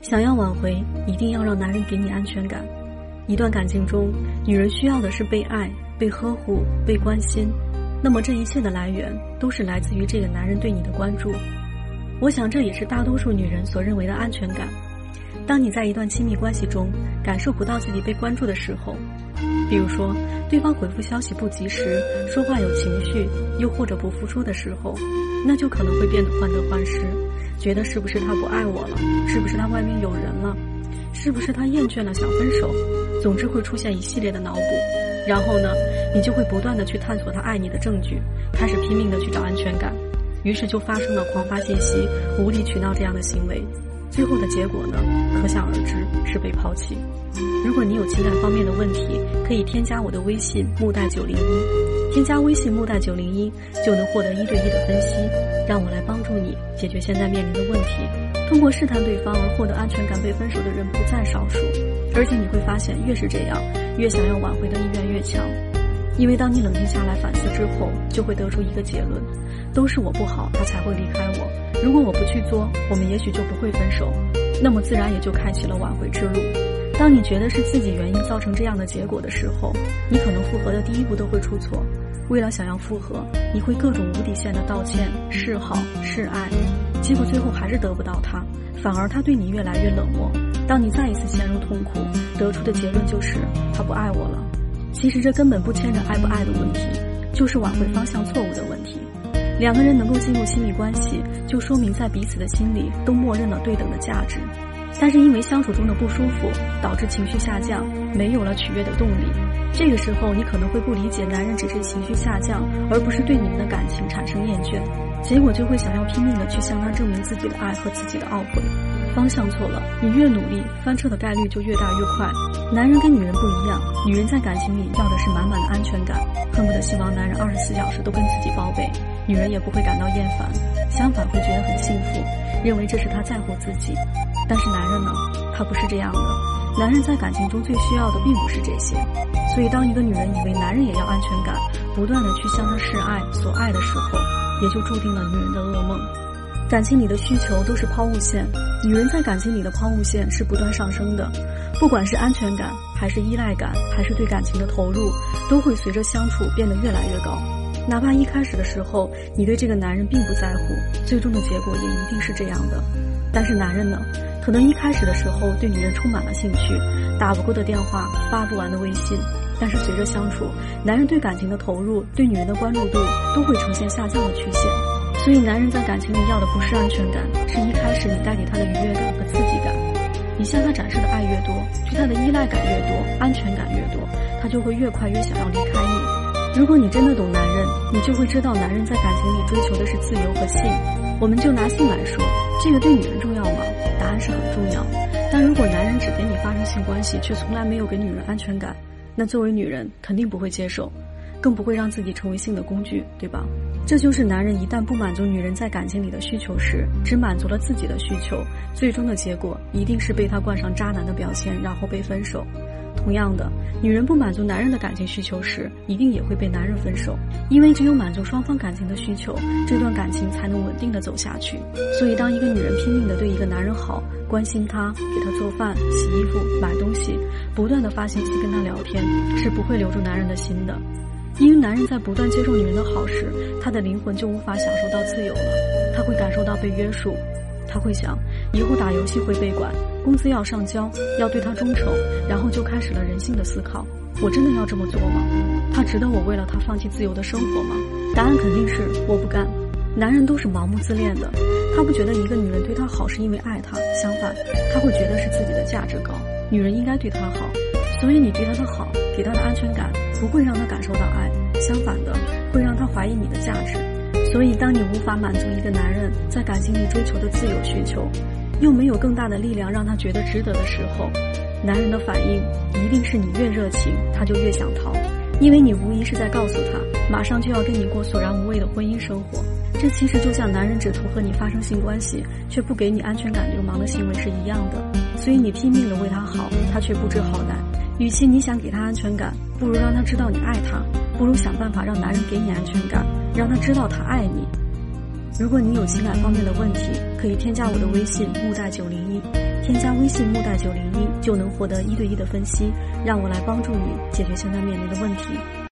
想要挽回，一定要让男人给你安全感。一段感情中，女人需要的是被爱、被呵护、被关心。那么这一切的来源，都是来自于这个男人对你的关注。我想这也是大多数女人所认为的安全感。当你在一段亲密关系中感受不到自己被关注的时候，比如说对方回复消息不及时，说话有情绪，又或者不付出的时候，那就可能会变得患得患失，觉得是不是他不爱我了，是不是他外面有人了，是不是他厌倦了想分手，总之会出现一系列的脑补。然后呢，你就会不断的去探索他爱你的证据，开始拼命的去找安全感，于是就发生了狂发信息、无理取闹这样的行为，最后的结果呢，可想而知是被抛弃。如果你有情感方面的问题，可以添加我的微信木代九零一，添加微信木代九零一就能获得一对一的分析，让我来帮助你解决现在面临的问题。通过试探对方而获得安全感被分手的人不在少数，而且你会发现，越是这样，越想要挽回的意愿越强。因为当你冷静下来反思之后，就会得出一个结论：都是我不好，他才会离开我。如果我不去做，我们也许就不会分手，那么自然也就开启了挽回之路。当你觉得是自己原因造成这样的结果的时候，你可能复合的第一步都会出错。为了想要复合，你会各种无底线的道歉、示好、示爱。结果最后还是得不到他，反而他对你越来越冷漠。当你再一次陷入痛苦，得出的结论就是他不爱我了。其实这根本不牵着爱不爱的问题，就是挽回方向错误的问题。两个人能够进入亲密关系，就说明在彼此的心里都默认了对等的价值。但是因为相处中的不舒服，导致情绪下降，没有了取悦的动力。这个时候，你可能会不理解男人只是情绪下降，而不是对你们的感情产生厌倦。结果就会想要拼命的去向他证明自己的爱和自己的懊悔，方向错了，你越努力翻车的概率就越大越快。男人跟女人不一样，女人在感情里要的是满满的安全感，恨不得希望男人二十四小时都跟自己报备，女人也不会感到厌烦，相反会觉得很幸福，认为这是他在乎自己。但是男人呢，他不是这样的，男人在感情中最需要的并不是这些，所以当一个女人以为男人也要安全感，不断的去向他示爱所爱的时候。也就注定了女人的噩梦。感情里的需求都是抛物线，女人在感情里的抛物线是不断上升的。不管是安全感，还是依赖感，还是对感情的投入，都会随着相处变得越来越高。哪怕一开始的时候你对这个男人并不在乎，最终的结果也一定是这样的。但是男人呢，可能一开始的时候对女人充满了兴趣，打不过的电话，发不完的微信。但是随着相处，男人对感情的投入，对女人的关注度都会呈现下降的曲线。所以，男人在感情里要的不是安全感，是一开始你带给他的愉悦感和刺激感。你向他展示的爱越多，对他的依赖感越多，安全感越多，他就会越快越想要离开你。如果你真的懂男人，你就会知道，男人在感情里追求的是自由和性。我们就拿性来说，这个对女人重要吗？答案是很重要。但如果男人只跟你发生性关系，却从来没有给女人安全感，那作为女人肯定不会接受，更不会让自己成为性的工具，对吧？这就是男人一旦不满足女人在感情里的需求时，只满足了自己的需求，最终的结果一定是被他冠上渣男的标签，然后被分手。同样的，女人不满足男人的感情需求时，一定也会被男人分手，因为只有满足双方感情的需求，这段感情才能稳定的走下去。所以，当一个女人拼命的对一个男人好，关心他，给他做饭、洗衣服、买东西，不断的发信息跟他聊天，是不会留住男人的心的。因为男人在不断接受女人的好时，他的灵魂就无法享受到自由了，他会感受到被约束。他会想，以后打游戏会被管，工资要上交，要对他忠诚，然后就开始了人性的思考：我真的要这么做吗？他值得我为了他放弃自由的生活吗？答案肯定是我不干。男人都是盲目自恋的，他不觉得一个女人对他好是因为爱他，相反，他会觉得是自己的价值高，女人应该对他好。所以你对他的好，给他的安全感，不会让他感受到爱，相反的，会让他怀疑你的价值。所以，当你无法满足一个男人在感情里追求的自由，又没有更大的力量让他觉得值得的时候，男人的反应一定是你越热情，他就越想逃，因为你无疑是在告诉他，马上就要跟你过索然无味的婚姻生活。这其实就像男人只图和你发生性关系，却不给你安全感流氓的行为是一样的。所以你拼命的为他好，他却不知好歹。与其你想给他安全感，不如让他知道你爱他，不如想办法让男人给你安全感。让他知道他爱你。如果你有情感方面的问题，可以添加我的微信木大九零一，添加微信木大九零一就能获得一对一的分析，让我来帮助你解决现在面临的问题。